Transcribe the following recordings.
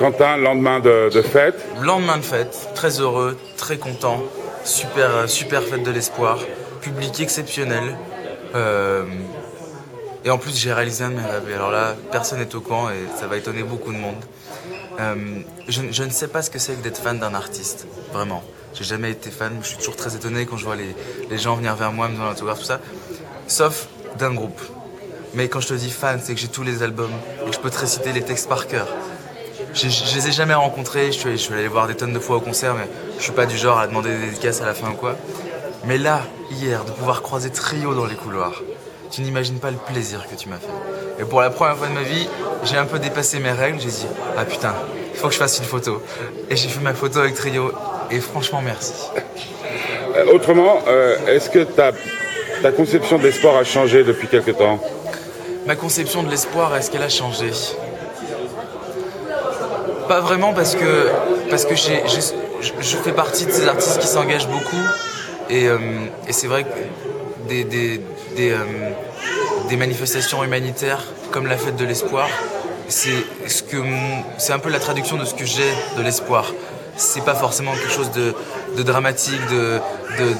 Quentin, lendemain de, fête. Lendemain de fête, très heureux, très content, super, euh, super fête de l'espoir, public exceptionnel. Euh, et en plus, j'ai réalisé un de mes rêves. Alors là, personne n'est au courant et ça va étonner beaucoup de monde. Euh, je, ne sais pas ce que c'est que d'être fan d'un artiste, vraiment. J'ai jamais été fan, je suis toujours très étonné quand je vois les, les gens venir vers moi, me demander l'autographe, tout ça. Sauf d'un groupe. Mais quand je te dis fan, c'est que j'ai tous les albums et que je peux te réciter les textes par cœur. Je, je, les ai jamais rencontrés, je suis, je suis allé les voir des tonnes de fois au concert, mais je suis pas du genre à demander des dédicaces à la fin ou quoi. Mais là, hier, de pouvoir croiser Trio dans les couloirs, tu n'imagines pas le plaisir que tu m'as fait. Et pour la première fois de ma vie, j'ai un peu dépassé mes règles, j'ai dit ah putain, il faut que je fasse une photo. Et j'ai fait ma photo avec Trio, et franchement merci. Euh, autrement, euh, est-ce que ta, ta conception de l'espoir a changé depuis quelque temps? Ma conception de l'espoir, est-ce qu'elle a changé? Pas vraiment parce que, parce que je, fais partie de ces artistes qui s'engagent beaucoup et, euh, et c'est vrai que des, des, des, euh, des manifestations humanitaires comme la fête de l'espoir, c'est ce que c'est un peu la traduction de ce que j'ai de l'espoir. C'est pas forcément quelque chose de, de dramatique, de,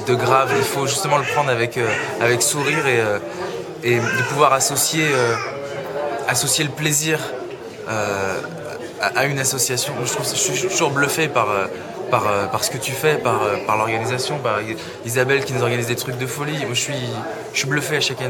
de, grave. Il faut justement le prendre avec, euh, avec sourire et, et de pouvoir associer, associer le plaisir à, une association. Je, je suis toujours bluffé par, euh, par, euh, par ce que tu fais, par, euh, l'organisation, par Isabelle qui nous organise des trucs de folie. Je suis, je suis bluffé à chaque année.